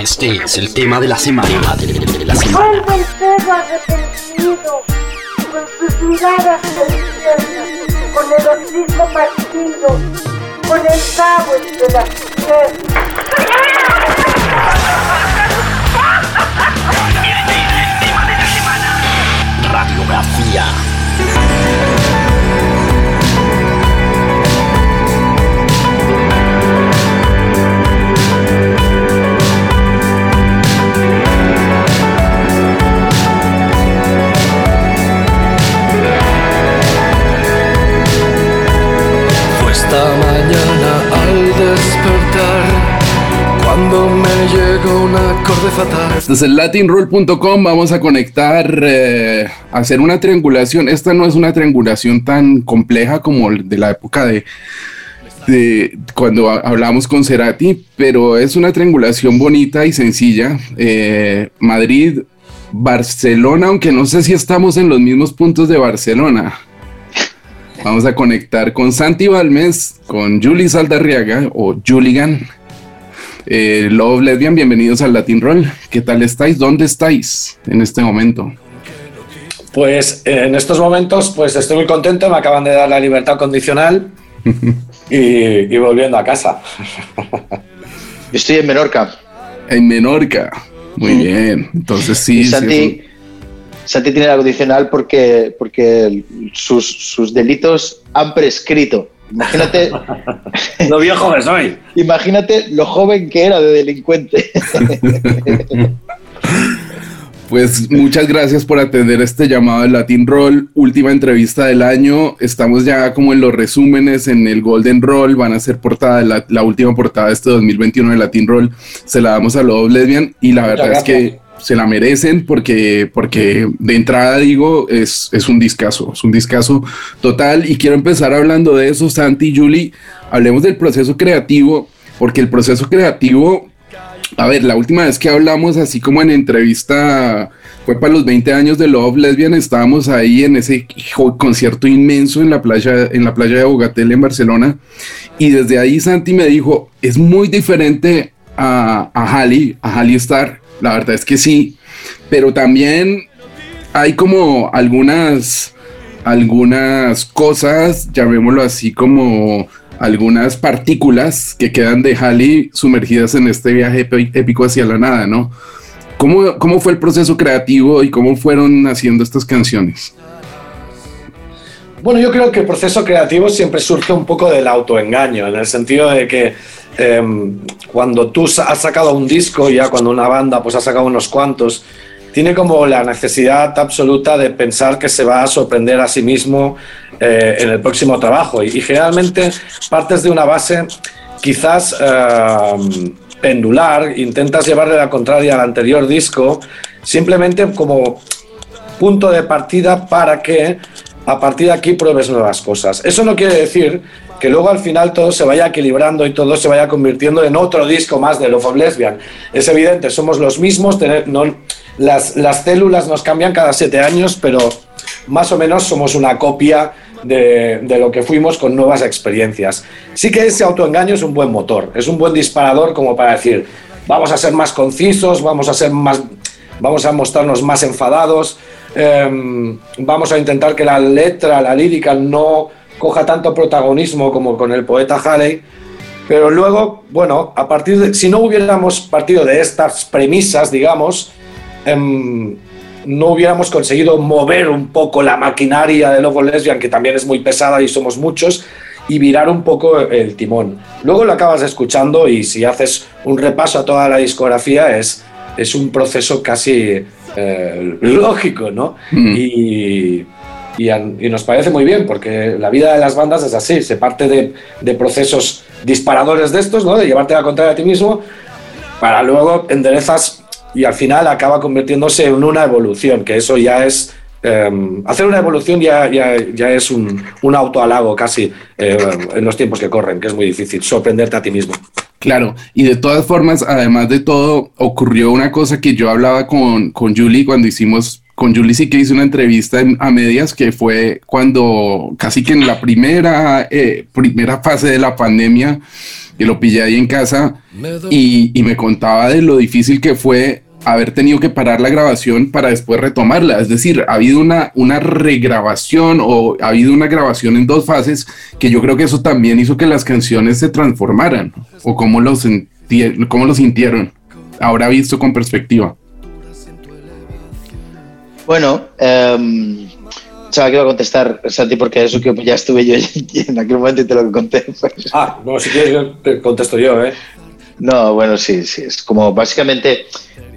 Este es el tema de la semana. De la semana. Vuelve el perro arrepentido, con sus miradas con el hocico partido, con el cabo entre las piernas. Radiografía. Cuando me llegó un acorde fatal. El latinroll.com vamos a conectar, eh, hacer una triangulación. Esta no es una triangulación tan compleja como de la época de, cuando ha- hablamos con Cerati, pero es una triangulación bonita y sencilla. Eh, Madrid, Barcelona, aunque no sé si estamos en los mismos puntos de Barcelona. Vamos a conectar con Santi Balmes, con Julie Saldarriaga o Juligan. Eh, Love Lesbian, bienvenidos al Latin Roll. ¿Qué tal estáis? ¿Dónde estáis en este momento? Pues eh, en estos momentos pues estoy muy contento, me acaban de dar la libertad condicional y, y volviendo a casa. Estoy en Menorca. En Menorca. Muy bien. Entonces sí. y sí, Santi, Santi tiene la condicional porque, porque sus, sus delitos han prescrito. Imagínate, Lo viejo que soy. imagínate lo joven que era de delincuente. Pues muchas gracias por atender este llamado de Latin Roll. Última entrevista del año. Estamos ya como en los resúmenes en el Golden Roll. Van a ser portada, la, la última portada de este 2021 de Latin Roll. Se la damos a Love Lesbian y la verdad es que se la merecen porque, porque de entrada digo, es, es un discazo, es un discazo total. Y quiero empezar hablando de eso, Santi y Julie. Hablemos del proceso creativo, porque el proceso creativo a ver, la última vez que hablamos, así como en entrevista, fue para los 20 años de Love Lesbian. Estábamos ahí en ese concierto inmenso en la playa, en la playa de Bogatel en Barcelona. Y desde ahí Santi me dijo: es muy diferente a, a a Halley Star. La verdad es que sí, pero también hay como algunas, algunas cosas, llamémoslo así, como algunas partículas que quedan de Halley sumergidas en este viaje épico hacia la nada, ¿no? ¿Cómo, ¿Cómo fue el proceso creativo y cómo fueron haciendo estas canciones? Bueno, yo creo que el proceso creativo siempre surge un poco del autoengaño, en el sentido de que em, cuando tú has sacado un disco, ya cuando una banda pues ha sacado unos cuantos, tiene como la necesidad absoluta de pensar que se va a sorprender a sí mismo eh, en el próximo trabajo. Y, y generalmente partes de una base quizás em, pendular, intentas llevarle la contraria al anterior disco, simplemente como punto de partida para que a partir de aquí pruebes nuevas cosas. Eso no quiere decir que luego al final todo se vaya equilibrando y todo se vaya convirtiendo en otro disco más de Love of Lesbian. Es evidente, somos los mismos, las, las células nos cambian cada siete años, pero más o menos somos una copia de, de lo que fuimos con nuevas experiencias. Sí que ese autoengaño es un buen motor, es un buen disparador como para decir, vamos a ser más concisos, vamos a ser más vamos a mostrarnos más enfadados, em, vamos a intentar que la letra, la lírica no coja tanto protagonismo como con el poeta Halley, pero luego, bueno, a partir de, si no hubiéramos partido de estas premisas, digamos, em, no hubiéramos conseguido mover un poco la maquinaria de Lobo Lesbian, que también es muy pesada y somos muchos, y virar un poco el timón. Luego lo acabas escuchando y si haces un repaso a toda la discografía es, es un proceso casi eh, lógico, ¿no? Mm. Y, y, an- y nos parece muy bien, porque la vida de las bandas es así, se parte de, de procesos disparadores de estos, ¿no? De llevarte la contraria a ti mismo, para luego enderezas y al final acaba convirtiéndose en una evolución, que eso ya es... eh, hacer una evolución ya, ya, ya es un, un autohalago casi eh, en los tiempos que corren, que es muy difícil, sorprenderte a ti mismo. Claro, y de todas formas, además de todo, ocurrió una cosa que yo hablaba con, con Julie cuando hicimos con Julie sí que hice una entrevista en- a medias que fue cuando casi que en la primera, eh, primera fase de la pandemia, que lo pillé ahí en casa y, y me contaba de lo difícil que fue haber tenido que parar la grabación para después retomarla. Es decir, ha habido una, una regrabación o ha habido una grabación en dos fases que yo creo que eso también hizo que las canciones se transformaran o cómo lo, senti- cómo lo sintieron. Ahora visto con perspectiva. Bueno, em, pensaba que iba a contestar Santi porque eso que ya estuve yo en aquel momento y te lo conté. pues. Ah, no, si quieres yo te contesto yo, ¿eh? No, bueno, sí, sí, es como básicamente,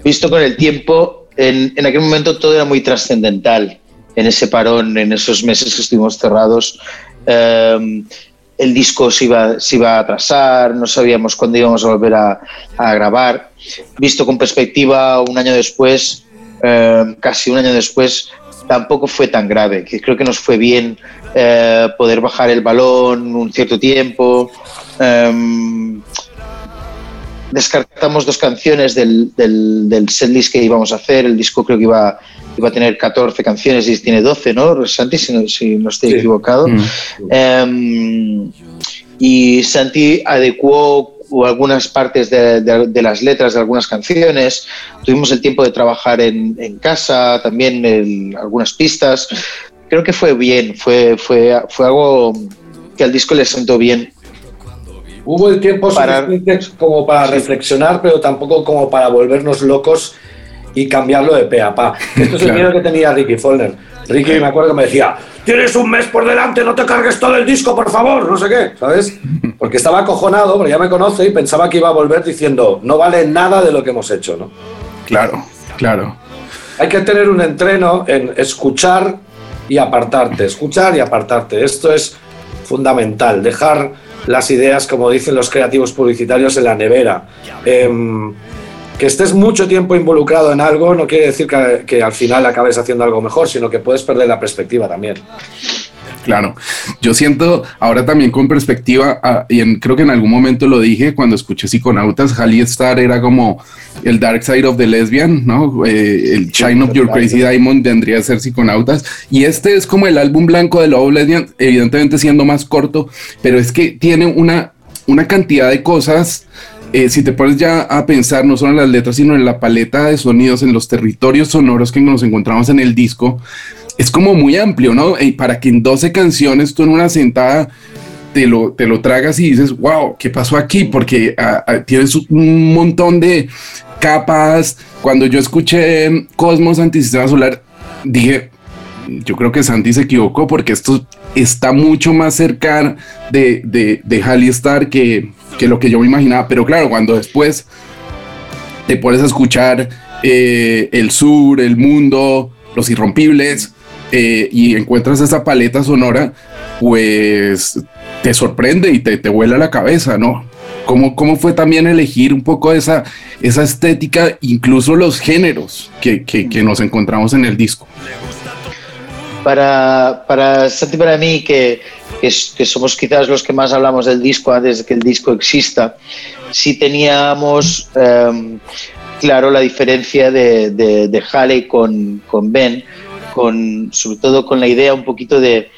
visto con el tiempo, en, aquel momento todo era muy trascendental en ese parón, en esos meses que estuvimos cerrados. em, el disco se iba, a atrasar, no sabíamos cuándo íbamos a volver a, grabar. Visto con perspectiva, un año después, eh, casi un año después, tampoco fue tan grave, creo que nos fue bien eh, poder bajar el balón un cierto tiempo. Em, descartamos dos canciones del, del, del setlist que íbamos a hacer. El disco creo que iba, iba a tener 14 canciones y tiene 12, ¿no, Santi? Si no, si no estoy Sí. equivocado. Mm. Em, y Santi adecuó algunas partes de, de- de las letras de algunas canciones. Tuvimos el tiempo de trabajar en, en casa, también el- algunas pistas. Creo que fue bien, fue, fue, fue algo que al disco le sentó bien. Hubo el tiempo Para- suficiente como para reflexionar, pero tampoco como para volvernos locos y cambiarlo de pe a pa. Esto es el miedo que tenía Ricky Follner. Ricky me acuerdo que me decía, tienes un mes por delante, no te cargues todo el disco, por favor, no sé qué, ¿sabes? Porque estaba acojonado, porque ya me conoce y pensaba que iba a volver diciendo, no vale nada de lo que hemos hecho, ¿no? Claro, claro. Hay que tener un entreno en escuchar y apartarte, escuchar y apartarte. Esto es fundamental, dejar las ideas, como dicen los creativos publicitarios, en la nevera. Em, que estés mucho tiempo involucrado en algo no quiere decir que, que al final acabes haciendo algo mejor, sino que puedes perder la perspectiva también. Claro, yo siento ahora también con perspectiva, ah, y en- creo que en algún momento lo dije cuando escuché Psiconautas, Hallie Star era como el Dark Side of the Lesbian, ¿no? Eh, el Shine of Your Crazy Diamond tendría que ser Psiconautas, y este es como el álbum blanco de Love Lesbian, evidentemente siendo más corto, pero es que tiene una, una cantidad de cosas. Eh, si te pones ya a pensar no solo en las letras, sino en la paleta de sonidos, en los territorios sonoros que nos encontramos en el disco, es como muy amplio, ¿no? Y para que en 12 canciones tú en una sentada te lo, te lo tragas y dices, wow, ¿qué pasó aquí? Porque ah, ah, tienes un montón de capas. Cuando yo escuché Cosmos Antisistema Solar, dije, yo creo que Santi se equivocó porque esto está mucho más cerca de, de, de Hallie Star que, que lo que yo me imaginaba. Pero claro, cuando después te pones a escuchar eh, el sur, el mundo, los irrompibles eh, y encuentras esa paleta sonora, pues te sorprende y te, te vuela la cabeza, ¿no? ¿Cómo, ¿Cómo fue también elegir un poco esa, esa estética, incluso los géneros que, que, que nos encontramos en el disco? Para, para Santi para mí, que, que, que somos quizás los que más hablamos del disco antes de que el disco exista, sí teníamos em, claro la diferencia de, de, de Halley con, con Ben, con, sobre todo con la idea un poquito de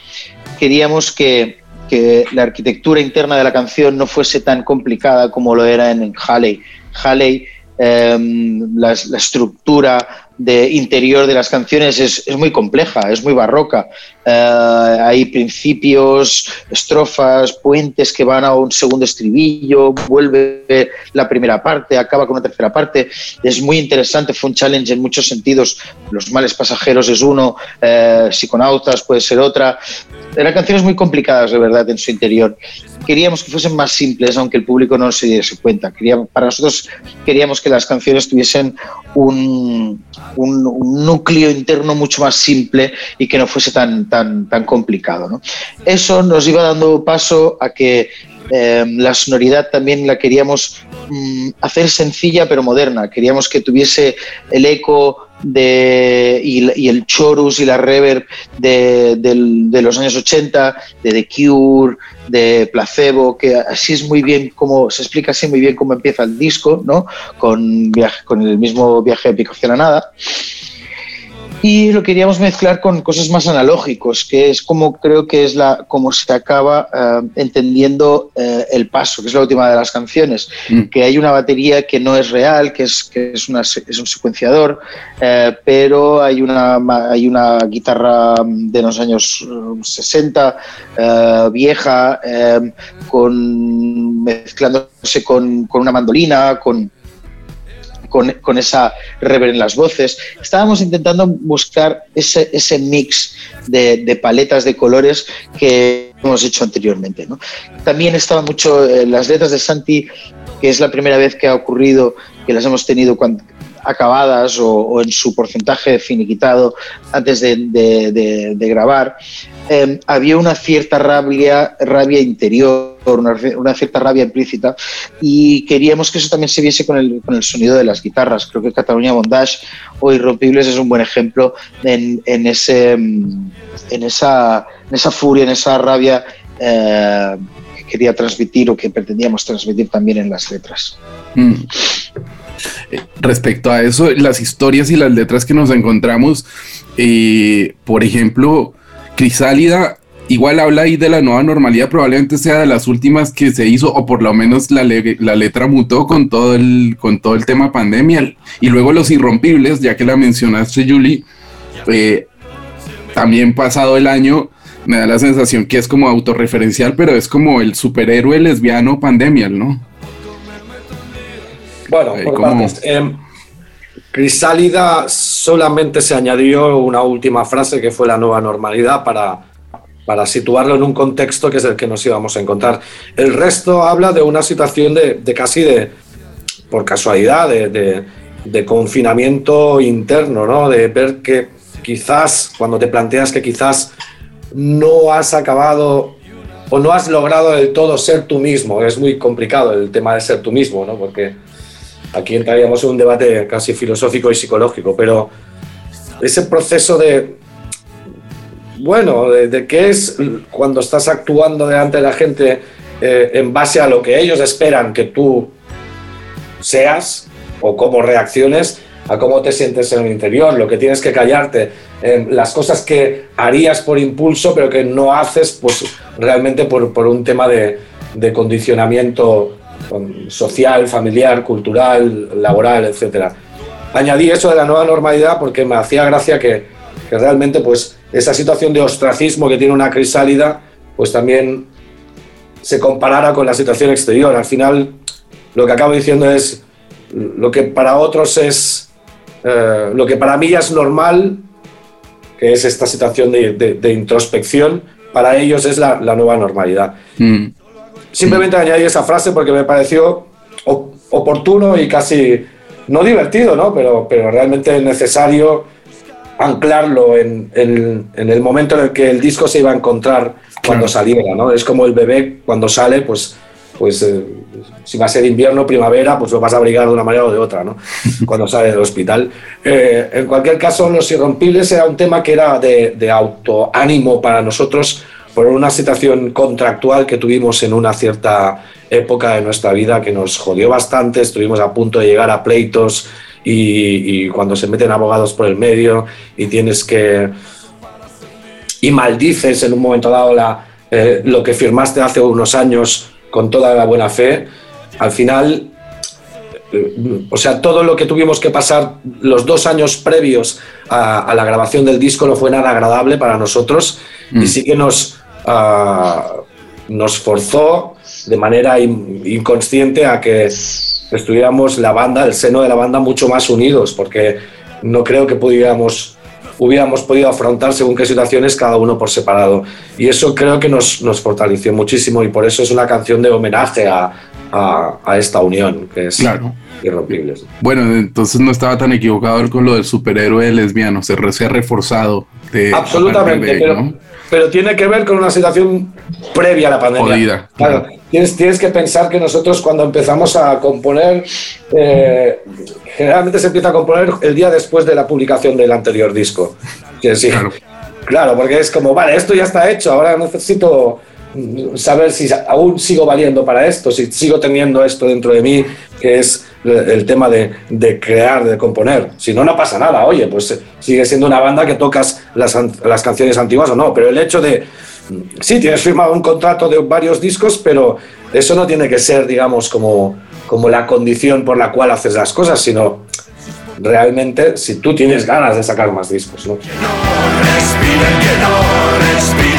queríamos que, que la arquitectura interna de la canción no fuese tan complicada como lo era en, en Halley. Halley, em, la, la estructura de interior de las canciones es, es muy compleja, es muy barroca. Eh, hay principios, estrofas, puentes que van a un segundo estribillo, vuelve la primera parte, acaba con una tercera parte. Es muy interesante, fue un challenge en muchos sentidos. Los males pasajeros es uno, eh, psiconautas puede ser otra. Eran canciones muy complicadas, de verdad, en su interior. Queríamos que fuesen más simples, aunque el público no se diese cuenta. Queríamos, para nosotros queríamos que las canciones tuviesen un, un, un núcleo interno mucho más simple y que no fuese tan, tan, tan complicado. ¿no? Eso nos iba dando paso a que eh, la sonoridad también la queríamos mm, hacer sencilla pero moderna. Queríamos que tuviese el eco de, y, el chorus y la reverb de, de los años 80, de The Cure, de Placebo, que así es muy bien como se explica así muy bien cómo empieza el disco, ¿no? Con, viaje, con el mismo viaje épico hacia la nada. Y lo queríamos mezclar con cosas más analógicos, que es como creo que es la como se acaba eh, entendiendo eh, el paso, que es la última de las canciones, Mm. que hay una batería que no es real, que es, que es, una, es un secuenciador, eh, pero hay una, hay una guitarra de los años eh, 60, eh, vieja, con, mezclándose con, con una mandolina, con, con, con esa reverb en las voces. Estábamos intentando buscar ese, ese mix de, de paletas de colores que hemos hecho anteriormente. ¿no? También estaba mucho eh, las letras de Santi, que es la primera vez que ha ocurrido que las hemos tenido cuan- acabadas o, o en su porcentaje finiquitado antes de- de- de grabar. Eh, había una cierta rabia, rabia interior, una, una cierta rabia implícita y queríamos que eso también se viese con el, con el sonido de las guitarras. Creo que Cataluña Bondage o Irrompibles es un buen ejemplo en, en ese, en, esa, en esa furia, en esa rabia eh, que quería transmitir o que pretendíamos transmitir también en las letras. Mm. Eh, Respecto a eso, las historias y las letras que nos encontramos, eh, por ejemplo, Crisálida igual habla ahí de la nueva normalidad, probablemente sea de las últimas que se hizo, o por lo menos la, le- la letra mutó con todo, el, con todo el tema pandemia. Y luego Los Irrompibles, ya que la mencionaste, Julie, eh, también pasado el año, me da la sensación que es como autorreferencial, pero es como el superhéroe lesbiano pandemial, ¿no? Bueno, Eh, por ¿cómo? partes. Em, Crisálida solamente se añadió una última frase que fue la nueva normalidad para, para situarlo en un contexto que es el que nos íbamos a encontrar. El resto habla de una situación de, casi de, por casualidad, de, de- de confinamiento interno, ¿no? De ver que quizás, cuando te planteas que quizás no has acabado o no has logrado del todo ser tú mismo. Es muy complicado el tema de ser tú mismo, ¿no? Porque aquí entraríamos en un debate casi filosófico y psicológico, pero ese proceso de, bueno, de, qué es cuando estás actuando delante de la gente eh, en base a lo que ellos esperan que tú seas o cómo reacciones, a cómo te sientes en el interior, lo que tienes que callarte, eh, las cosas que harías por impulso pero que no haces pues realmente por, por un tema de, de condicionamiento um, social, familiar, cultural, laboral, etc. Añadí eso de la nueva normalidad porque me hacía gracia que, que realmente pues esa situación de ostracismo que tiene una crisálida pues también se comparara con la situación exterior. Al final lo que acabo diciendo es lo que para otros es eh, lo que para mí ya es normal, que es esta situación de, de- de introspección, para ellos es la, la nueva normalidad. Mm. Simplemente añadí esa frase porque me pareció op- oportuno y casi no divertido, ¿no? Pero, pero realmente necesario anclarlo en, en- en el momento en el que el disco se iba a encontrar cuando saliera, ¿no? Es como el bebé cuando sale, pues, pues eh, si va a ser invierno, primavera, pues lo vas a abrigar de una manera o de otra, ¿no? Cuando sale del hospital. Eh, en cualquier caso, Los Irrompibles era un tema que era de, de autoánimo para nosotros por una situación contractual que tuvimos en una cierta época de nuestra vida que nos jodió bastante, estuvimos a punto de llegar a pleitos y, y cuando se meten abogados por el medio y tienes que... y maldices en un momento dado la, eh, lo que firmaste hace unos años con toda la buena fe, al final eh, o sea, todo lo que tuvimos que pasar los dos años previos a, a la grabación del disco no fue nada agradable para nosotros y sí que nos, ah, nos forzó de manera in- inconsciente a que estuviéramos la banda, el seno de la banda mucho más unidos, porque no creo que pudiéramos, hubiéramos podido afrontar según qué situaciones cada uno por separado. Y eso creo que nos, nos fortaleció muchísimo y por eso es una canción de homenaje a, a- a esta unión, que es Claro. Irrompibles. Bueno, entonces no estaba tan equivocado con lo del superhéroe lesbiano, se, se ha reforzado. de- Absolutamente, de ahí, pero, ¿no? pero tiene que ver con una situación previa a la pandemia. Jodida, Claro, claro. Tienes, tienes que pensar que nosotros cuando empezamos a componer, eh, generalmente se empieza a componer el día después de la publicación del anterior disco. Que sí, Claro. claro, porque es como, vale, esto ya está hecho, ahora necesito saber si aún sigo valiendo para esto, si sigo teniendo esto dentro de mí, que es el tema de, de, crear, de componer. Si no, no pasa nada. Oye, pues sigue siendo una banda que tocas las, las canciones antiguas o no, pero el hecho de, sí, tienes firmado un contrato de varios discos, pero eso no tiene que ser, digamos, como, como la condición por la cual haces las cosas, sino realmente si tú tienes ganas de sacar más discos. ¿no? Que no que no respiren,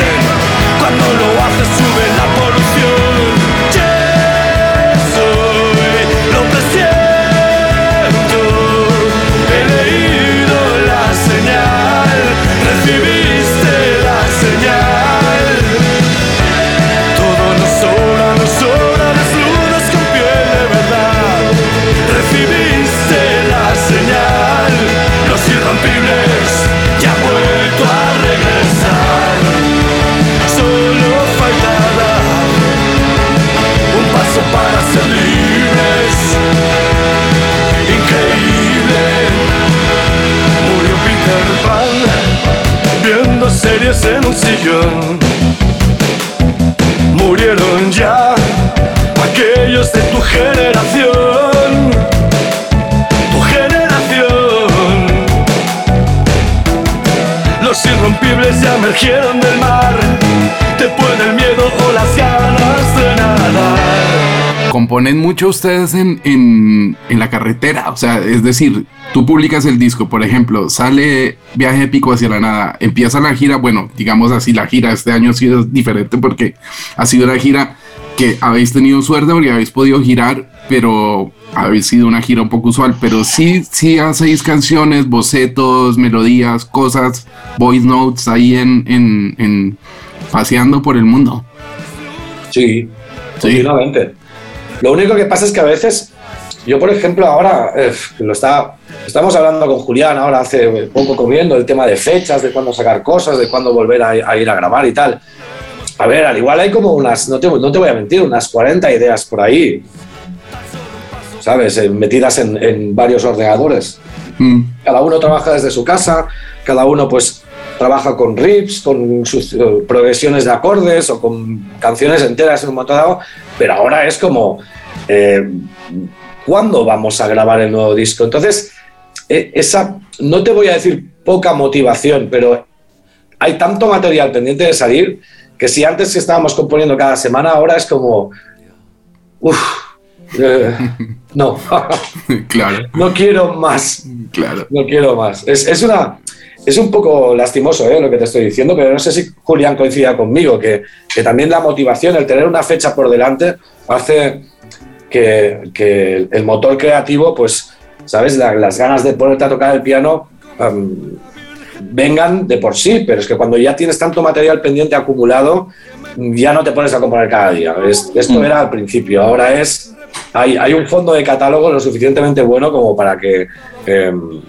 componen mucho ustedes en, en, en la carretera. O sea, es decir, tú publicas el disco, por ejemplo, sale Viaje épico hacia la nada, empieza la gira, bueno, digamos así, la gira este año ha sido diferente porque ha sido una gira que habéis tenido suerte porque habéis podido girar, pero habéis sido una gira un poco usual, pero sí, sí hacéis canciones, bocetos, melodías, cosas, voice notes ahí en, en, en paseando por el mundo. Sí, Sí. continuamente. Lo único que pasa es que a veces, yo por ejemplo ahora, eh, lo está, estamos hablando con Julián ahora hace poco comiendo el tema de fechas, de cuándo sacar cosas, de cuándo volver a, a ir a grabar y tal. A ver, al igual hay como unas, no te, no te voy a mentir, unas 40 ideas por ahí, ¿sabes? Eh, metidas en, en varios ordenadores. Mm, Cada uno trabaja desde su casa, cada uno pues trabaja con riffs, con sus eh, progresiones de acordes o con canciones enteras en un momento dado, pero ahora es como, eh, ¿cuándo vamos a grabar el nuevo disco? Entonces, eh, esa, no te voy a decir poca motivación, pero hay tanto material pendiente de salir que si antes estábamos componiendo cada semana, ahora es como, uff, no, claro, no quiero más. claro. No quiero más. Es, es una, es un poco lastimoso ¿eh? lo que te estoy diciendo, pero no sé si Julián coincida conmigo, que, que también la motivación, el tener una fecha por delante, hace que, que el motor creativo, pues, ¿sabes? La- las ganas de ponerte a tocar el piano vengan de por sí, pero es que cuando ya tienes tanto material pendiente acumulado, ya no te pones a componer cada día. Es- esto Mm. era al principio, ahora es... Hay, hay un fondo de catálogo lo suficientemente bueno como para que em,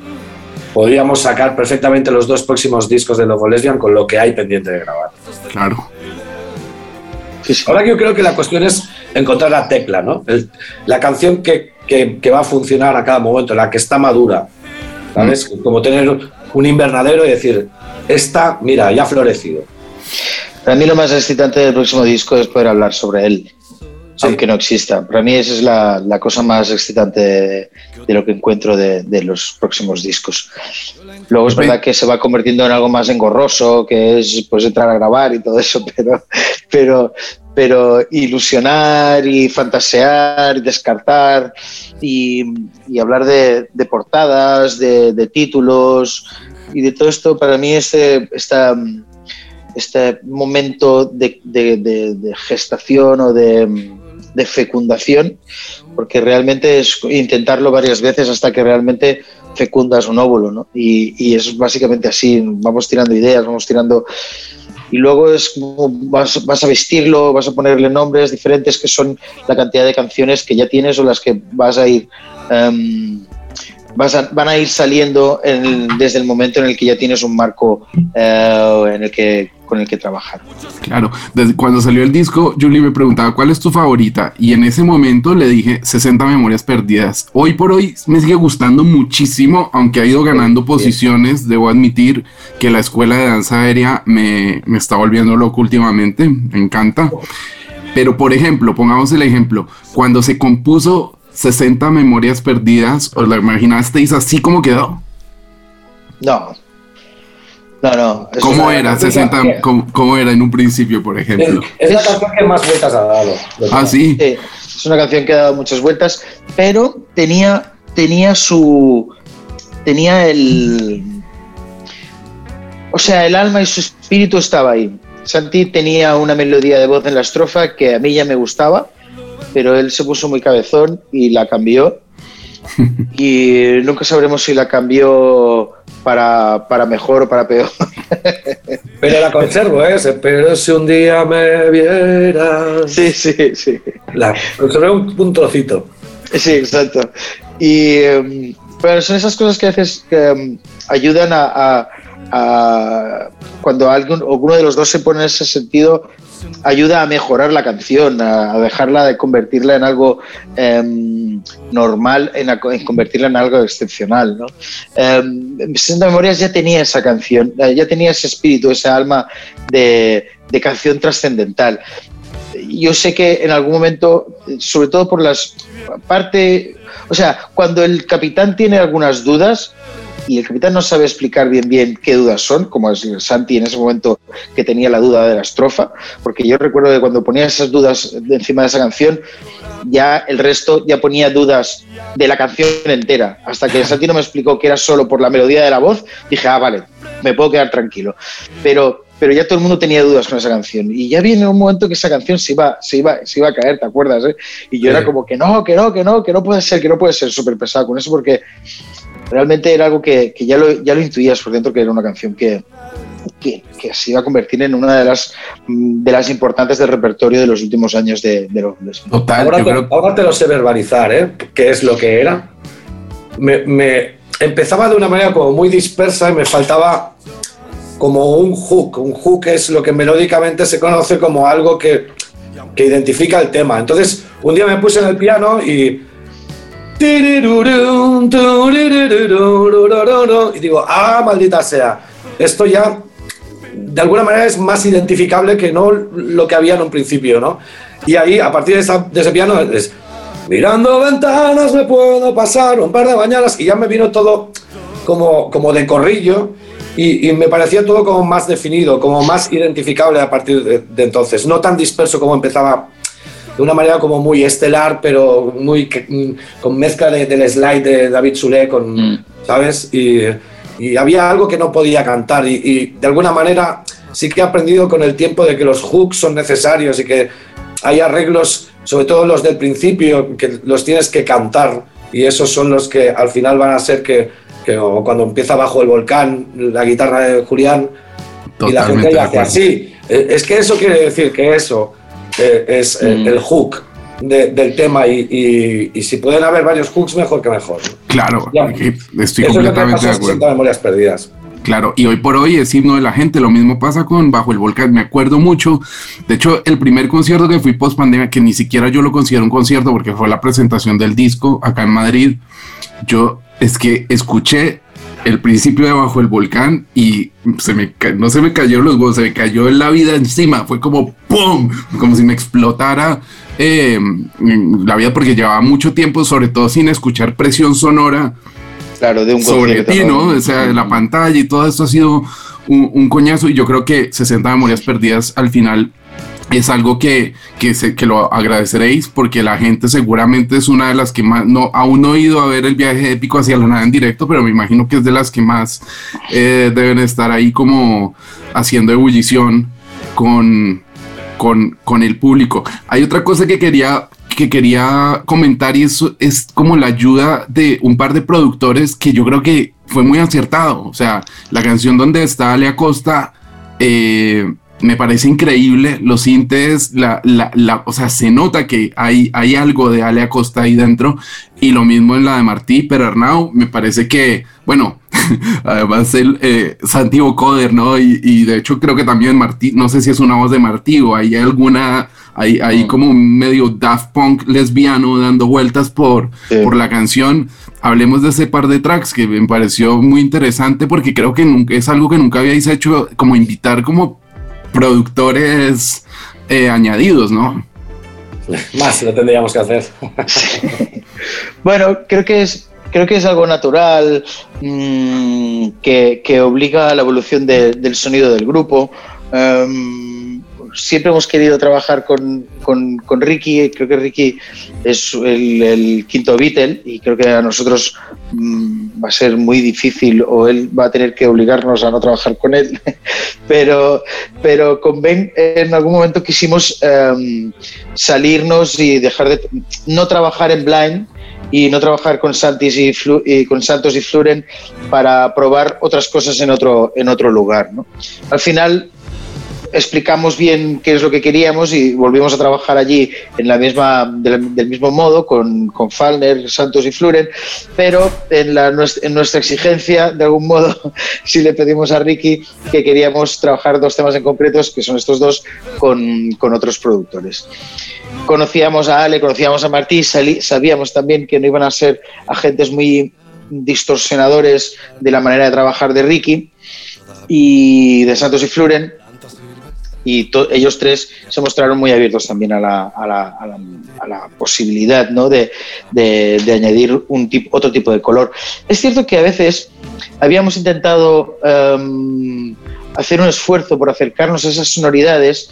podríamos sacar perfectamente los dos próximos discos de Logo Lesbian con lo que hay pendiente de grabar. Claro. Sí, sí. Ahora yo creo que la cuestión es encontrar la tecla, ¿no? El- la canción que, que- que va a funcionar a cada momento, la que está madura, ¿sabes? Como tener un invernadero y decir, esta, mira, ya ha florecido. Para mí lo más excitante del próximo disco es poder hablar sobre él, Sí. aunque no exista. Para mí esa es la, la cosa más excitante de, de lo que encuentro de, de los próximos discos. Luego es Ve- verdad que se va convirtiendo en algo más engorroso, que es pues entrar a grabar y todo eso, pero, pero, pero ilusionar y fantasear y descartar y, y hablar de, de portadas, de, de títulos y de todo esto, para mí este, esta, este momento de- de gestación o de, de fecundación, porque realmente es intentarlo varias veces hasta que realmente fecundas un óvulo, ¿no? Y, es básicamente así, vamos tirando ideas, vamos tirando... Y luego es como vas, vas a vestirlo, vas a ponerle nombres diferentes que son la cantidad de canciones que ya tienes o las que vas a ir... em, vas a- van a ir saliendo en- desde el momento en el que ya tienes un marco eh, en el que, con el que trabajar. Claro, desde cuando salió el disco, Julie me preguntaba cuál es tu favorita y en ese momento le dije 60 memorias perdidas. Hoy por hoy me sigue gustando muchísimo, aunque ha ido ganando posiciones, debo admitir que la escuela de danza aérea me, me está volviendo loco últimamente, me encanta. Pero por ejemplo, pongamos el ejemplo, cuando se compuso 60 memorias perdidas, ¿os la imaginasteis así como quedó? No. No, no. es ¿Cómo era 60? ¿Cómo, cómo era en un principio, por Es, ejemplo? es la canción que más vueltas ha dado. Ah, sí. Sí, es una canción que ha dado muchas vueltas, pero tenía, tenía su. tenía el. O sea, el alma y su espíritu estaba ahí. Santi tenía una melodía de voz en la estrofa que a mí ya me gustaba, pero él se puso muy cabezón y la cambió. Y nunca sabremos si la cambió para, para mejor o para peor. Pero la conservo, ¿eh? Pero si un día me vieras. Sí, sí, sí. La conservé un, un trocito. Sí, exacto. Y em, bueno, son esas cosas que a veces que, em, ayudan a, a- a- cuando alguien o uno de los dos se pone en ese sentido, ayuda a mejorar la canción, a, dejarla de convertirla en algo em, normal, en, a- en convertirla en algo excepcional. ¿no? Em, 60 Memorias ya tenía esa canción, eh, ya tenía ese espíritu, esa alma de, de canción trascendental yo sé que en algún momento, sobre todo por las parte, o sea, cuando el capitán tiene algunas dudas y el capitán no sabe explicar bien bien qué dudas son, como es Santi en ese momento que tenía la duda de la estrofa, porque yo recuerdo que cuando ponía esas dudas encima de esa canción, ya el resto ya ponía dudas de la canción entera, hasta que Santi no me explicó que era solo por la melodía de la voz, dije, ah, vale, me puedo quedar tranquilo. Pero pero ya todo el mundo tenía dudas con esa canción. Y ya viene un momento que esa canción se iba, se iba, se iba a caer, ¿te acuerdas? eh? Y yo Sí. era como que no, que no, que no, que no puede ser, que no puede ser súper pesado con eso, porque realmente era algo que, que ya, lo, ya lo intuías por dentro, que era una canción que, que, que se iba a convertir en una de las, mm, de las importantes del repertorio de los últimos años de, de los Beatles. Total, Ahora yo te, creo ahora te lo sé verbalizar, ¿eh? ¿Qué es lo que era? Me, me- empezaba de una manera como muy dispersa y me faltaba como un hook. Un hook es lo que melódicamente se conoce como algo que, que identifica el tema. Entonces, un día me puse en el piano y... Y digo, ah, maldita sea. Esto ya de alguna manera es más identificable que no lo que había en un principio, ¿no? Y ahí, a partir de, esa- de ese piano, es mirando ventanas me puedo pasar un par de mañanas y ya me vino todo como, como de corrillo y, y me parecía todo como más definido, como más identificable a partir de, de entonces, no tan disperso como empezaba de una manera como muy estelar, pero muy mm, con mezcla de- del slide de David Sule, con, Mm. ¿sabes? Y, y había algo que no podía cantar y, y de alguna manera sí que he aprendido con el tiempo de que los hooks son necesarios y que hay arreglos, sobre todo los del principio, que los tienes que cantar y esos son los que al final van a ser que, que o cuando empieza bajo el volcán la guitarra de Julián y la gente hace así. Eh, Es que eso quiere decir que eso eh, es eh, Mm. el hook de- del tema y, y- y si pueden haber varios hooks, mejor que mejor. Claro, Ya. estoy eso es lo que completamente de acuerdo. 60 Memorias Perdidas. Claro, y hoy por hoy es himno de la gente. Lo mismo pasa con Bajo el Volcán. Me acuerdo mucho. De hecho, el primer concierto que fui post pandemia, que ni siquiera yo lo considero un concierto porque fue la presentación del disco acá en Madrid. Yo es que escuché el principio de Bajo el Volcán y se me no se me cayeron los huevos, se me cayó la vida encima. Fue como ¡pum! Como si me explotara eh, la vida porque llevaba mucho tiempo, sobre todo sin escuchar presión sonora Claro, de un sobre ti, ¿no? O sea, la pantalla y todo esto ha sido un, un coñazo y yo creo que 60 memorias perdidas al final es algo que, que, se- que lo agradeceréis porque la gente seguramente es una de las que más, no, aún no he ido a ver el viaje épico hacia la nada en directo, pero me imagino que es de las que más eh, deben estar ahí como haciendo ebullición con, con, con el público. Hay otra cosa que quería, que quería comentar y eso es como la ayuda de un par de productores que yo creo que fue muy acertado. O sea, la canción donde está Ale Acosta eh, me parece increíble. Los sintes, la, la, la- o sea, se nota que hay, hay algo de Ale Acosta ahí dentro. Y lo mismo en la de Martí, pero Arnau, me parece que, bueno, además el eh, Santi Coder, ¿no? Y, y de hecho creo que también Martí, no sé si es una voz de Martí o hay alguna, hay, hay Mm. como un medio Daft Punk lesbiano dando vueltas por, Sí. por la canción. Hablemos de ese par de tracks que me pareció muy interesante porque creo que nunca, es algo que nunca habíais hecho, como invitar como productores eh, añadidos, ¿no? Más lo tendríamos que hacer. Bueno, creo que es, creo que es algo natural mm, que, que obliga a la evolución de- del sonido del grupo. Em, siempre hemos querido trabajar con, con- con Ricky, creo que Ricky es el, el quinto Beatle y creo que a nosotros mm, va a ser muy difícil o él va a tener que obligarnos a no trabajar con él. pero, pero con Ben en algún momento quisimos em, salirnos y dejar de no trabajar en blind y no trabajar con Santis y, Flu- y con Santos y Fluren para probar otras cosas en otro en otro lugar ¿no? al final explicamos bien qué es lo que queríamos y volvimos a trabajar allí en la misma del, del mismo modo con, con Falner, Santos y Fluren, pero en, la, en nuestra exigencia, de algún modo, sí le pedimos a Ricky que queríamos trabajar dos temas en concretos, que son estos dos, con, con otros productores. Conocíamos a Ale, conocíamos a Martí, salí- sabíamos también que no iban a ser agentes muy distorsionadores de la manera de trabajar de Ricky y de Santos y Fluren, y ellos tres se mostraron muy abiertos también a la, a la- a la- a la posibilidad ¿no? de, añadir un tipo, otro tipo de color. Es cierto que a veces habíamos intentado em, hacer un esfuerzo por acercarnos a esas sonoridades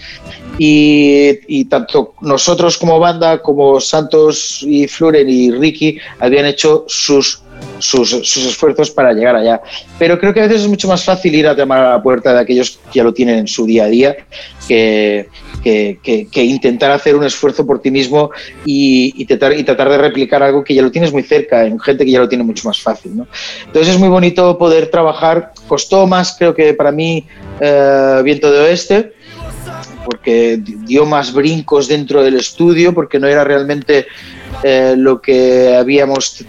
y, y tanto nosotros como banda como Santos y Fluren y Ricky habían hecho sus, sus, esfuerzos para llegar allá. Pero creo que a veces es mucho más fácil ir a llamar a la puerta de aquellos que ya lo tienen en su día a día que, intentar hacer un esfuerzo por ti mismo y, tratar, de replicar algo que ya lo tienes muy cerca, en gente que ya lo tiene mucho más fácil. ¿no? Entonces es muy bonito poder trabajar. Costó más, creo que para mí, eh, Viento de Oeste, porque dio más brincos dentro del estudio, porque no era realmente eh, lo que habíamos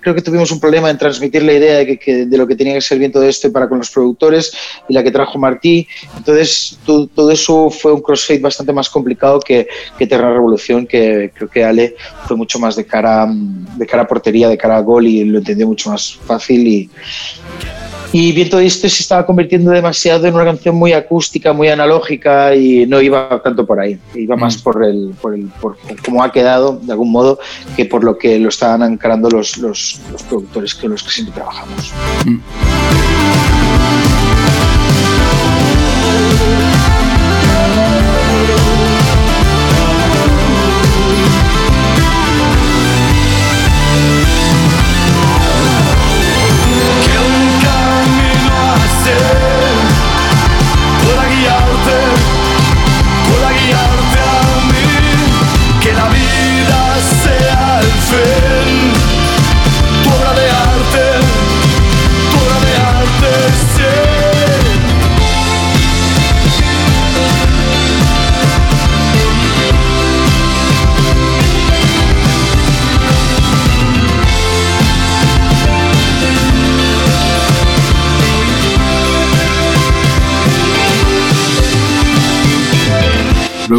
creo que tuvimos un problema en transmitir la idea de, que, que- de lo que tenía que ser Viento de Este para con los productores y la que trajo Martí. Entonces, tu- todo eso fue un crossfade bastante más complicado que, que Terra Revolución, que creo que Ale fue mucho más de cara, mm, de cara a portería, de cara a gol y lo entendió mucho más fácil. Y, y Viento de Este se estaba convirtiendo demasiado en una canción muy acústica, muy analógica y no iba tanto por ahí. Iba más por el, por el por cómo ha quedado, de algún modo, que por lo que lo estaban encarando los, los, los productores con los que siempre trabajamos. que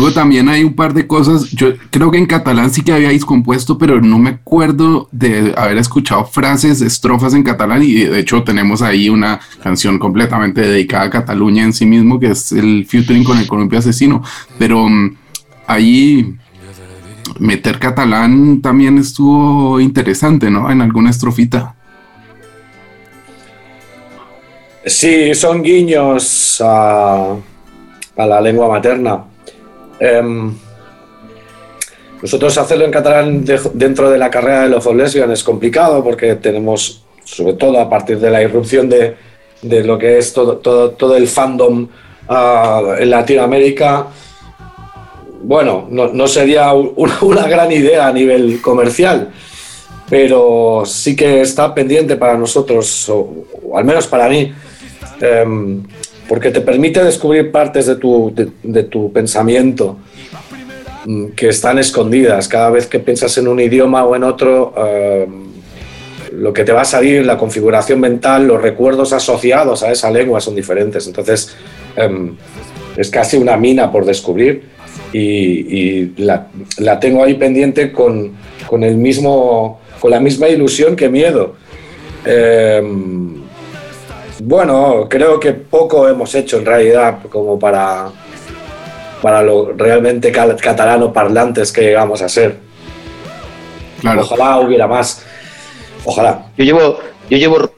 También hay un par de cosas, yo creo que en catalán sí que habíais compuesto, pero no me acuerdo de haber escuchado frases, estrofas en catalán y de hecho tenemos ahí una canción completamente dedicada a Cataluña en sí mismo, que es el featuring con el columpio asesino, pero mm, ahí meter catalán también estuvo interesante, ¿no? En alguna estrofita. Sí, son guiños a, a la lengua materna. Em, nosotros hacerlo en catalán de- dentro de la carrera de los Lesbian es complicado porque tenemos, sobre todo a partir de la irrupción de, de lo que es todo, todo, todo el fandom ah, en Latinoamérica, bueno, no, sería un- una, gran idea a nivel comercial, pero sí que está pendiente para nosotros, o, o al menos para mí, em, porque te permite descubrir partes de tu, de, de tu pensamiento mm, que están escondidas. Cada vez que piensas en un idioma o en otro, em, lo que te va a salir, la configuración mental, los recuerdos asociados a esa lengua son diferentes. Entonces, em, es casi una mina por descubrir y, y la, la tengo ahí pendiente con, con el mismo, con la misma ilusión que miedo. Em, bueno, creo que poco hemos hecho en realidad como para, para lo realmente catalano parlantes que llegamos a ser. Claro. Ojalá hubiera más. Ojalá. Yo llevo, yo llevo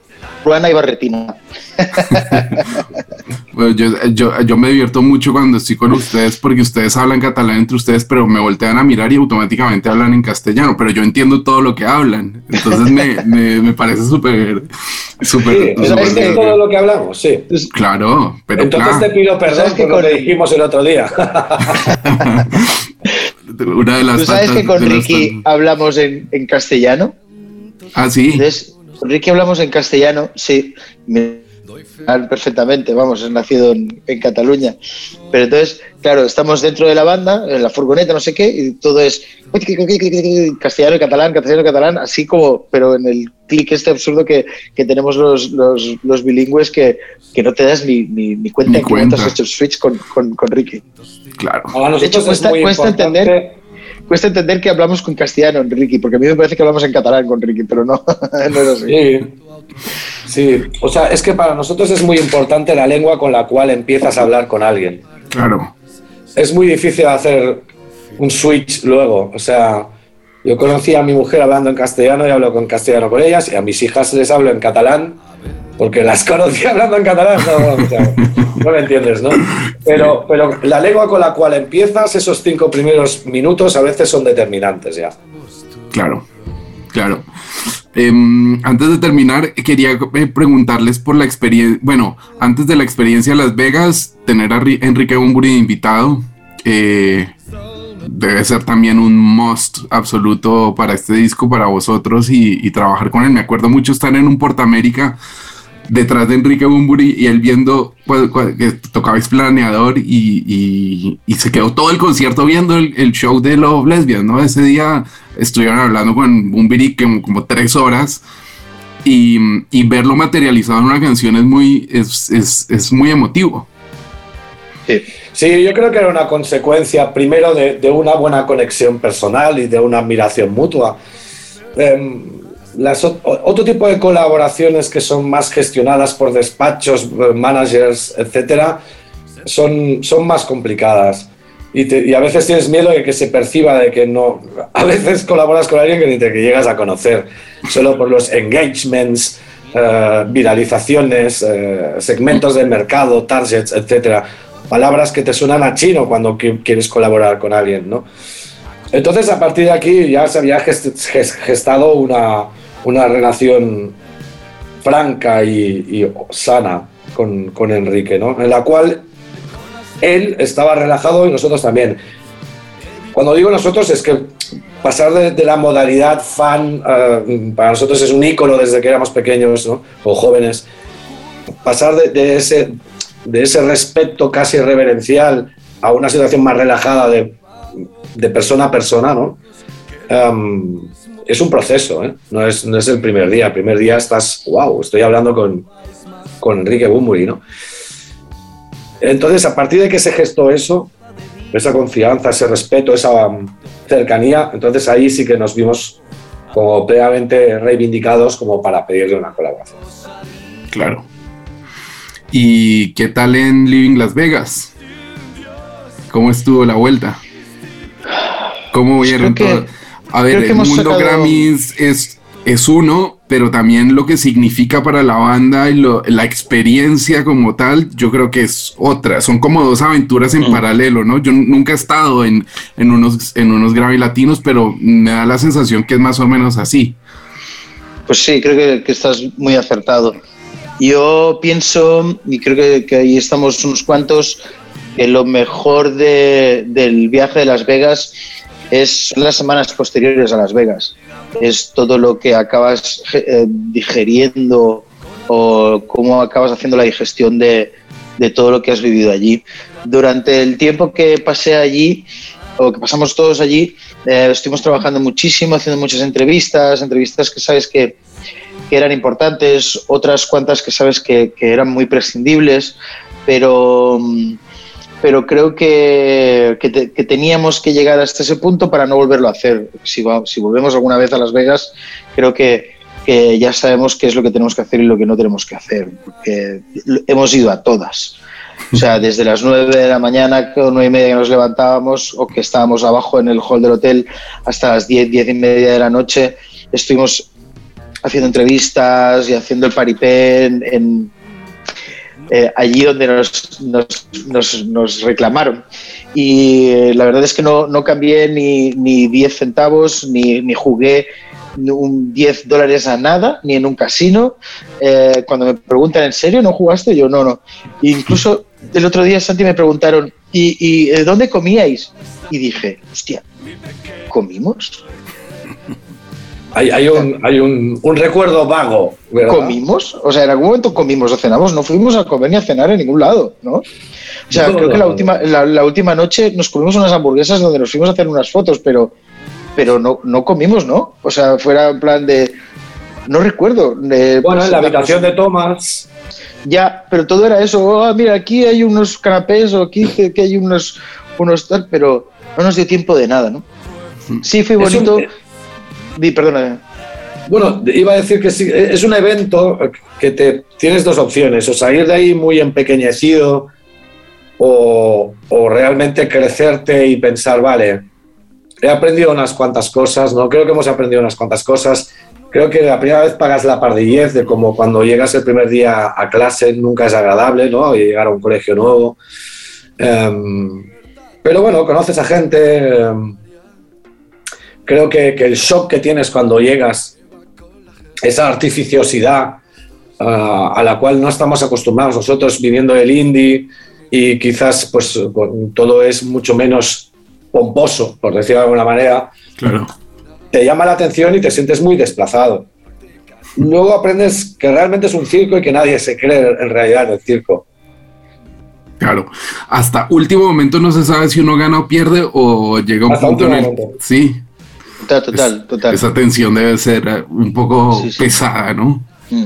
Ruana y Barretina. Bueno, yo, yo, yo me divierto mucho cuando estoy con ustedes porque ustedes hablan catalán entre ustedes, pero me voltean a mirar y automáticamente hablan en castellano, pero yo entiendo todo lo que hablan. Entonces me, me, me parece súper, súper, Sí, ¿sabes de todo lo que hablamos? Sí. Claro, pero Entonces claro, te pido perdón ¿Sabes que por lo que dijimos el otro día. una de las ¿Tú sabes que con las Ricky hablamos en, en castellano? Ah, sí. Entonces, con Ricky hablamos en castellano, sí. Me perfectamente, vamos, es nacido en, en Cataluña. Pero entonces, claro, estamos dentro de la banda, en la furgoneta, no sé qué, y todo es castellano y catalán, castellano y catalán, así como, pero en el clic este absurdo que, que tenemos los, los, los bilingües que, que no te das ni, ni, ni cuenta qué momento has hecho el switch con, con, con Ricky. Claro. De hecho, es cuesta- muy cuesta importante- entender. Cuesta entender que hablamos con castellano en Ricky, porque a mí me parece que hablamos en catalán con Ricky, pero no, no es así. Sí. Sí, o sea, es que para nosotros es muy importante la lengua con la cual empiezas a hablar con alguien. Claro. Es muy difícil hacer un switch luego. O sea, yo conocí a mi mujer hablando en castellano y hablo con castellano con ellas, y a mis hijas les hablo en catalán porque las conocí hablando en catalán. No, no, me entiendes, ¿no? Pero, pero la lengua con la cual empiezas, esos cinco primeros minutos a veces son determinantes ya. Claro, claro. Em, antes de terminar, quería eh, preguntarles por la experiencia, bueno, antes de la experiencia de Las Vegas, tener a Ri- Enrique Bumburi invitado eh, debe ser también un must absoluto para este disco, para vosotros y, y trabajar con él. Me acuerdo mucho estar en un Portamérica detrás de Enrique Bumburi y él viendo pues, que tocaba explaneador y, y- se quedó todo el concierto viendo el, el show de Love Lesbian, ¿no? Ese día estuvieron hablando con Bumburi como, como tres horas y, y verlo materializado en una canción es muy, es, es, es muy emotivo. Sí. Sí, yo creo que era una consecuencia primero de, de una buena conexión personal y de una admiración mutua. Em, las, ot- otro tipo de colaboraciones que son más gestionadas por despachos, eh, managers, etcétera, son, son más complicadas. Y, te- y a veces tienes miedo de que se perciba de que no. A veces colaboras con alguien que ni te que llegas a conocer, solo por los engagements, eh, viralizaciones, eh, segmentos del mercado, targets, etcétera. Palabras que te suenan a chino cuando qui- quieres colaborar con alguien, ¿no? Entonces, a partir de aquí ya se había gest- ges- gestado una, una relación franca y, sana con, con Enrique, ¿no? En la cual él estaba relajado y nosotros también. Cuando digo nosotros es que pasar de, la modalidad fan, eh, para nosotros es un ícono desde que éramos pequeños ¿no? o jóvenes, pasar de, de ese, de ese respeto casi reverencial a una situación más relajada de, de persona a persona, ¿no? Em, es un proceso, ¿eh? no, es, no es el primer día. El primer día estás, wow, estoy hablando con, con Enrique Bumburi, ¿no? Entonces, a partir de que se gestó eso, esa confianza, ese respeto, esa cercanía, entonces ahí sí que nos vimos como plenamente reivindicados como para pedirle una colaboración. Claro. ¿Y qué tal en Living Las Vegas? ¿Cómo estuvo la vuelta? ¿Cómo vieron que- todo? A ver, el mundo sacado- Grammys es, es uno, pero también lo que significa para la banda y lo- la experiencia como tal, yo creo que es otra. Son como dos aventuras en Mm. paralelo, ¿no? Yo nunca he estado en, en unos, en unos Grammy latinos, pero me da la sensación que es más o menos así. Pues sí, creo que, que estás muy acertado. Yo pienso, y creo que, que ahí estamos unos cuantos, que lo mejor de- del viaje de Las Vegas es las semanas posteriores a Las Vegas. Es todo lo que acabas eh, digeriendo o cómo acabas haciendo la digestión de, de todo lo que has vivido allí. Durante el tiempo que pasé allí, o que pasamos todos allí, eh, estuvimos trabajando muchísimo, haciendo muchas entrevistas, entrevistas que sabes que, eran importantes, otras cuantas que sabes que, que eran muy prescindibles, pero, mm, pero creo que, que te- que teníamos que llegar hasta ese punto para no volverlo a hacer. Si, va- si volvemos alguna vez a Las Vegas, creo que, que ya sabemos qué es lo que tenemos que hacer y lo que no tenemos que hacer, porque hemos ido a todas. O sea, desde las 9 de la mañana o 9 y media que nos levantábamos o que estábamos abajo en el hall del hotel hasta las 10, 10 y media de la noche, estuvimos haciendo entrevistas y haciendo el paripé en, eh, allí donde nos, reclamaron. Y eh, la verdad es que no, no cambié ni, ni 10 centavos, ni, ni jugué un 10 dólares a nada, ni en un casino. Eh, cuando me preguntan, ¿en serio no jugaste? Yo, no, no. Incluso el otro día, Santi, me preguntaron, ¿y, y dónde comíais? Y dije, hostia, ¿comimos? Hay, hay, un, hay un, un recuerdo vago, ¿verdad? ¿Comimos? O sea, en algún momento comimos o cenamos, no fuimos a comer ni a cenar en ningún lado, ¿no? O sea, No, creo que la última, la, la última noche nos comimos unas hamburguesas donde nos fuimos a hacer unas fotos, pero, pero no, no comimos, ¿no? O sea, fuera en plan de. No recuerdo. de- Bueno, pues, en la de- habitación de Thomas, Ya, pero todo era eso. Ah, mira, aquí hay unos canapés o aquí que, hay unos, unos tal, pero no nos dio tiempo de nada, ¿no? Sí, fue Es un- bonito. Di, perdona. Bueno, iba a decir que sí, es un evento que te tienes dos opciones, o salir de ahí muy empequeñecido o, o realmente crecerte y pensar, vale, he aprendido unas cuantas cosas, ¿no? Creo que hemos aprendido unas cuantas cosas. Creo que la primera vez pagas la pardillez de como cuando llegas el primer día a clase nunca es agradable, ¿no? Y llegar a un colegio nuevo. Em, pero bueno, conoces a gente. em, creo que, que el shock que tienes cuando llegas esa artificiosidad ah, a la cual no estamos acostumbrados nosotros viviendo el indie y quizás pues todo es mucho menos pomposo, por decirlo de alguna manera, Claro. te llama la atención y te sientes muy desplazado. Luego aprendes que realmente es un circo y que nadie se cree en realidad el circo. Claro. Hasta último momento no se sabe si uno gana o pierde o llega un Hasta punto en el. Sí. Total, total, es- total. Esa tensión debe ser eh, un poco Sí, sí. pesada, ¿no? Mm.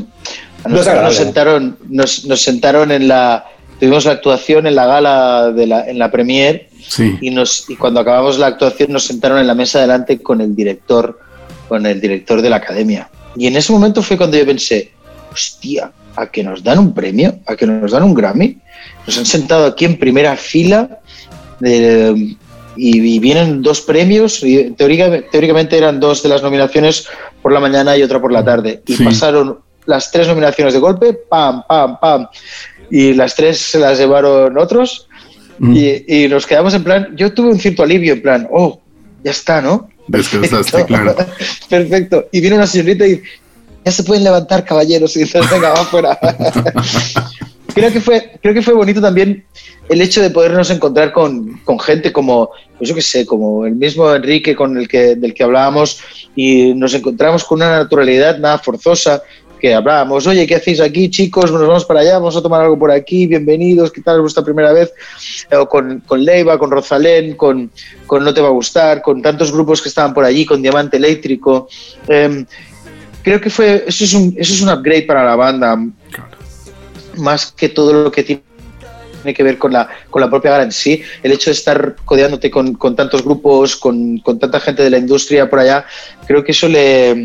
A No es nosotros agradable. nos sentaron, nos, nos sentaron en la. Tuvimos la actuación en la gala de la, en la premier Sí. y, nos, y cuando acabamos la actuación nos sentaron en la mesa delante con el director, con el director de la academia. Y en ese momento fue cuando yo pensé, hostia, a que nos dan un premio, a que nos dan un Grammy. Nos han sentado aquí en primera fila de- y, y vienen dos premios. Y teórica- teóricamente eran dos de las nominaciones por la mañana y otra por la tarde. Y Sí. pasaron las tres nominaciones de golpe, pam, pam, pam. Y las tres se las llevaron otros. Mm, Y, y nos quedamos en plan, yo tuve un cierto alivio, en plan, oh, ya está, ¿no? Descansaste, claro. Perfecto. Y viene una señorita y ya se pueden levantar, caballeros, y dices, venga, va afuera. creo, que fue, creo que fue bonito también el hecho de podernos encontrar con, con gente como, pues yo qué sé, como el mismo Enrique con el que, del que hablábamos, y nos encontramos con una naturalidad nada forzosa, que hablábamos, oye, ¿qué hacéis aquí, chicos? Nos vamos para allá, vamos a tomar algo por aquí, bienvenidos, ¿qué tal es vuestra primera vez? O con, con Leiva, con Rosalén, con, con No Te Va a Gustar, con tantos grupos que estaban por allí, con Diamante Eléctrico. Em, creo que fue, eso es, un, eso es un upgrade para la banda, más que todo lo que tiene que ver con la, con la propia gala en sí, el hecho de estar codeándote con, con tantos grupos, con, con tanta gente de la industria por allá, creo que eso le,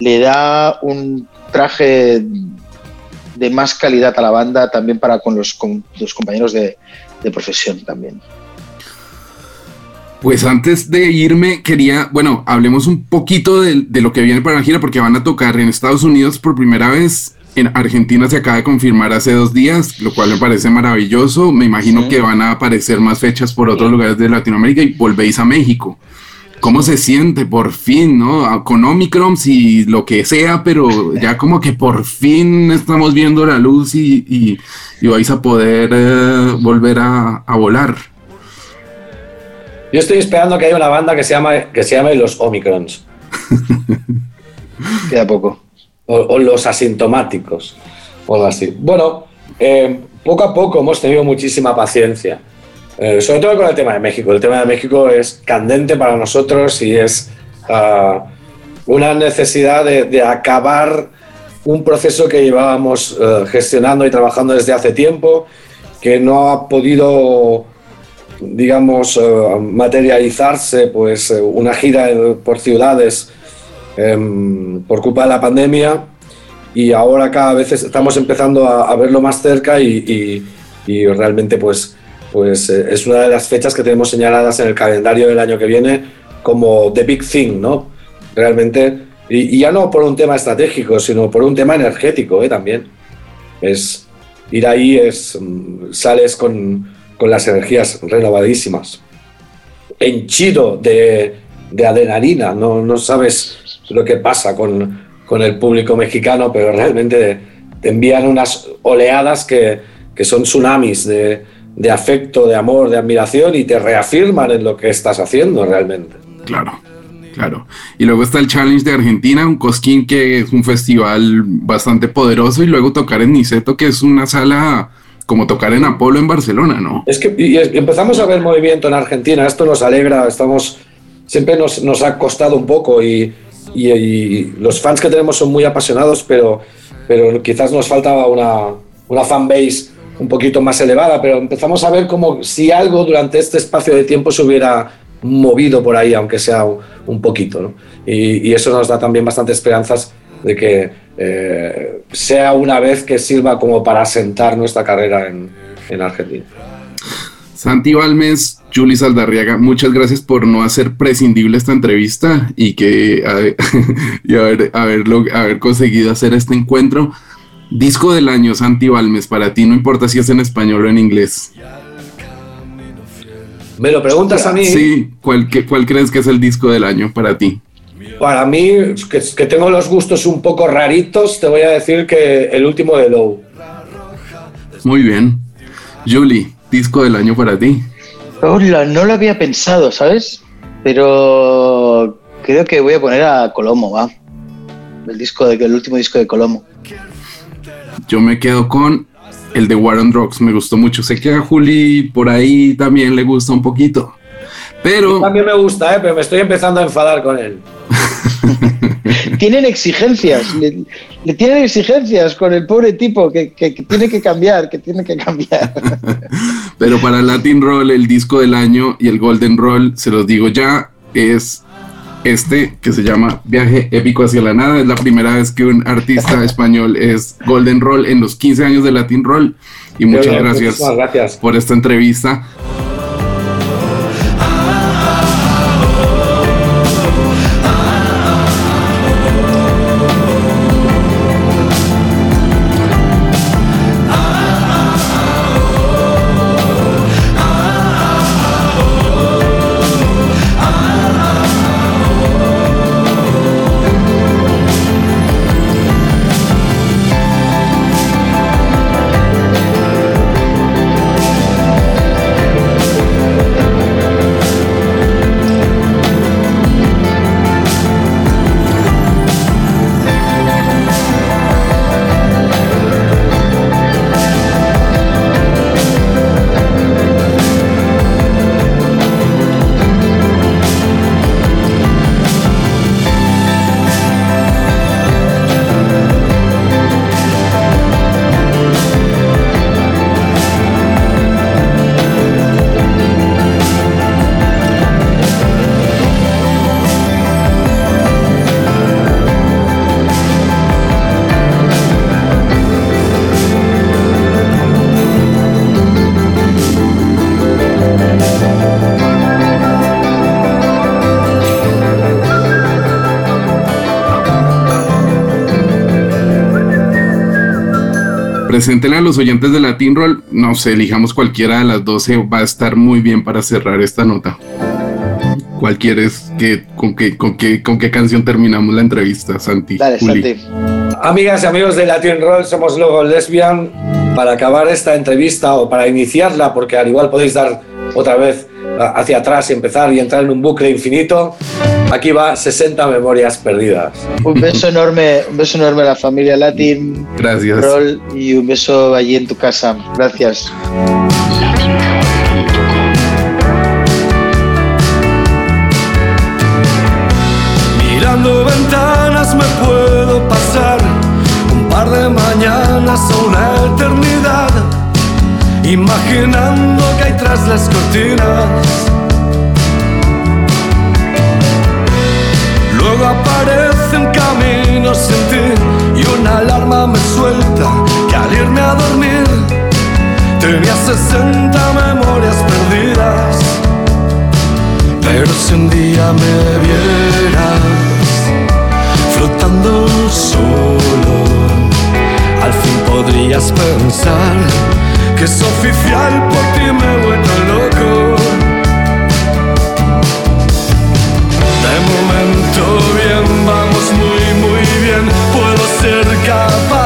le da un traje de más calidad a la banda también para con los, con los compañeros de, de profesión también. Pues antes de irme, quería, bueno, hablemos un poquito de, de lo que viene para la gira, porque van a tocar en Estados Unidos por primera vez. En Argentina se acaba de confirmar hace dos días, lo cual me parece maravilloso. Me imagino Sí. que van a aparecer más fechas por otros lugares de Latinoamérica y volvéis a México. ¿Cómo se siente por fin, no? Con Omicron y lo que sea, pero ya como que por fin estamos viendo la luz y, y- y vais a poder eh, volver a, a volar. Yo estoy esperando que haya una banda que se, llama, que se llame Los Omicrons Queda poco. O, o Los Asintomáticos o algo así. Bueno, eh, poco a poco hemos tenido muchísima paciencia. Eh, sobre todo con el tema de México. El tema de México es candente para nosotros y es ah, una necesidad de, de acabar un proceso que llevábamos eh, gestionando y trabajando desde hace tiempo, que no ha podido, digamos, eh, materializarse, pues eh, una gira por ciudades em, por culpa de la pandemia y ahora cada vez estamos empezando a, verlo más cerca y, realmente pues, pues eh, es una de las fechas que tenemos señaladas en el calendario del año que viene como The Big Thing, ¿no? Realmente, y, y ya no por un tema estratégico, sino por un tema energético ¿eh? también. Es, ir ahí es, mm, sales con, con las energías renovadísimas. Henchido de, de adrenalina, no, no sabes lo que pasa con, con el público mexicano, pero realmente te envían unas oleadas que, que son tsunamis de, de afecto, de amor, de admiración y te reafirman en lo que estás haciendo realmente. Claro, claro. Y luego está el Challenge de Argentina, un Cosquín que es un festival bastante poderoso y luego tocar en Niceto, que es una sala como tocar en Apolo en Barcelona, ¿no? Es que y empezamos a ver movimiento en Argentina, esto nos alegra, estamos, siempre nos, nos ha costado un poco y, y- y los fans que tenemos son muy apasionados, pero, pero quizás nos faltaba una, una fanbase un poquito más elevada, pero empezamos a ver como si algo durante este espacio de tiempo se hubiera movido por ahí, aunque sea un, poquito, ¿no? Y, y eso nos da también bastante esperanzas de que eh, sea una vez que sirva como para asentar nuestra carrera en, en Argentina. Santi Balmes, Juli Saldarriaga, muchas gracias por no hacer prescindible esta entrevista y que a- y haber, haberlo, haber conseguido hacer este encuentro. Disco del año, Santi Balmes, para ti, no importa si es en español o en inglés. Me lo preguntas a mí. Sí, ¿cuál, qué- cuál crees que es el disco del año para ti? Para mí, que, que tengo los gustos un poco raritos, te voy a decir que el último de Low. Muy bien. Julie, disco del año para ti. Hola, no lo había pensado, ¿sabes? Pero creo que voy a poner a Colomo, va. El disco de, el último disco de Colomo. Yo me quedo con el de War on Drugs, me gustó mucho. Sé que a Juli por ahí también le gusta un poquito. Pero También me gusta, ¿eh? pero me estoy empezando a enfadar con él. Tienen exigencias, le, le tienen exigencias con el pobre tipo que, que- que tiene que cambiar, que tiene que cambiar. Pero para Latin Roll, el disco del año y el Golden Roll, se los digo ya, es este que se llama Viaje Épico hacia la Nada. Es la primera vez que un artista español es Golden Roll en los 15 años de Latin Roll. Y muchas bien, gracias muchísimas gracias. por esta entrevista. Preséntenle a los oyentes de Latin Roll. No sé, elijamos cualquiera de las 12. Va a estar muy bien para cerrar esta nota. ¿Cuál quieres que, con, qué, con, qué, con qué canción terminamos la entrevista, Santi? Dale, Juli? Santi. Amigas y amigos de Latin Roll, somos Logo Lesbian. Para acabar esta entrevista o para iniciarla, porque al igual podéis dar otra vez a- hacia atrás y empezar y entrar en un bucle infinito, aquí va 60 memorias perdidas. Un beso enorme, un beso enorme a la familia Latin Gracias. Roll y un beso allí en tu casa. Gracias. Mirando ventanas me puedo pasar un par de mañanas o una eternidad, imaginando que hay tras las cortinas. Aparecen caminos sin ti y una alarma me suelta que al irme a dormir te Tenía 60 memorias perdidas. Pero si un día me vieras flotando solo, al fin podrías pensar que es oficial, por ti me he vuelto loco. De momento puedo ser capaz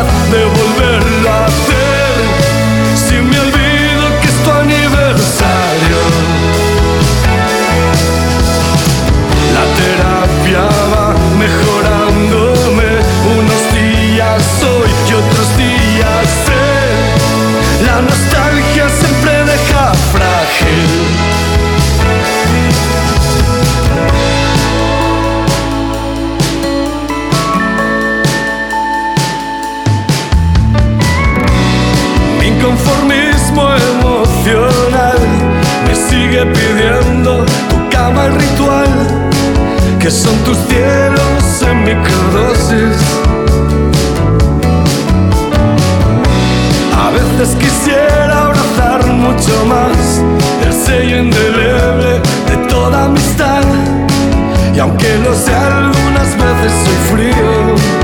inconformismo emocional me sigue pidiendo tu cama ritual, que son tus cielos en microdosis. A veces quisiera abrazar mucho más el sello indeleble de toda amistad, y aunque lo sé, algunas veces soy frío.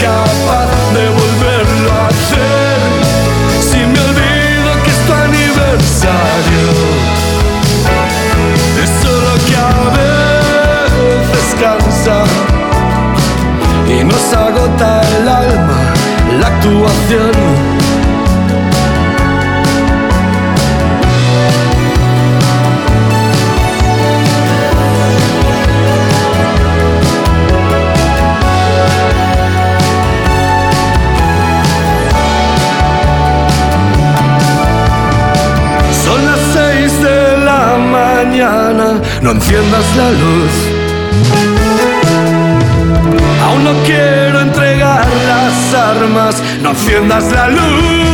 Capaz de volverlo a hacer. Si me olvido que es tu aniversario. Es solo que a veces cansa y nos agota el alma la actuación. No enciendas la luz. Aún no quiero entregar las armas, no enciendas la luz.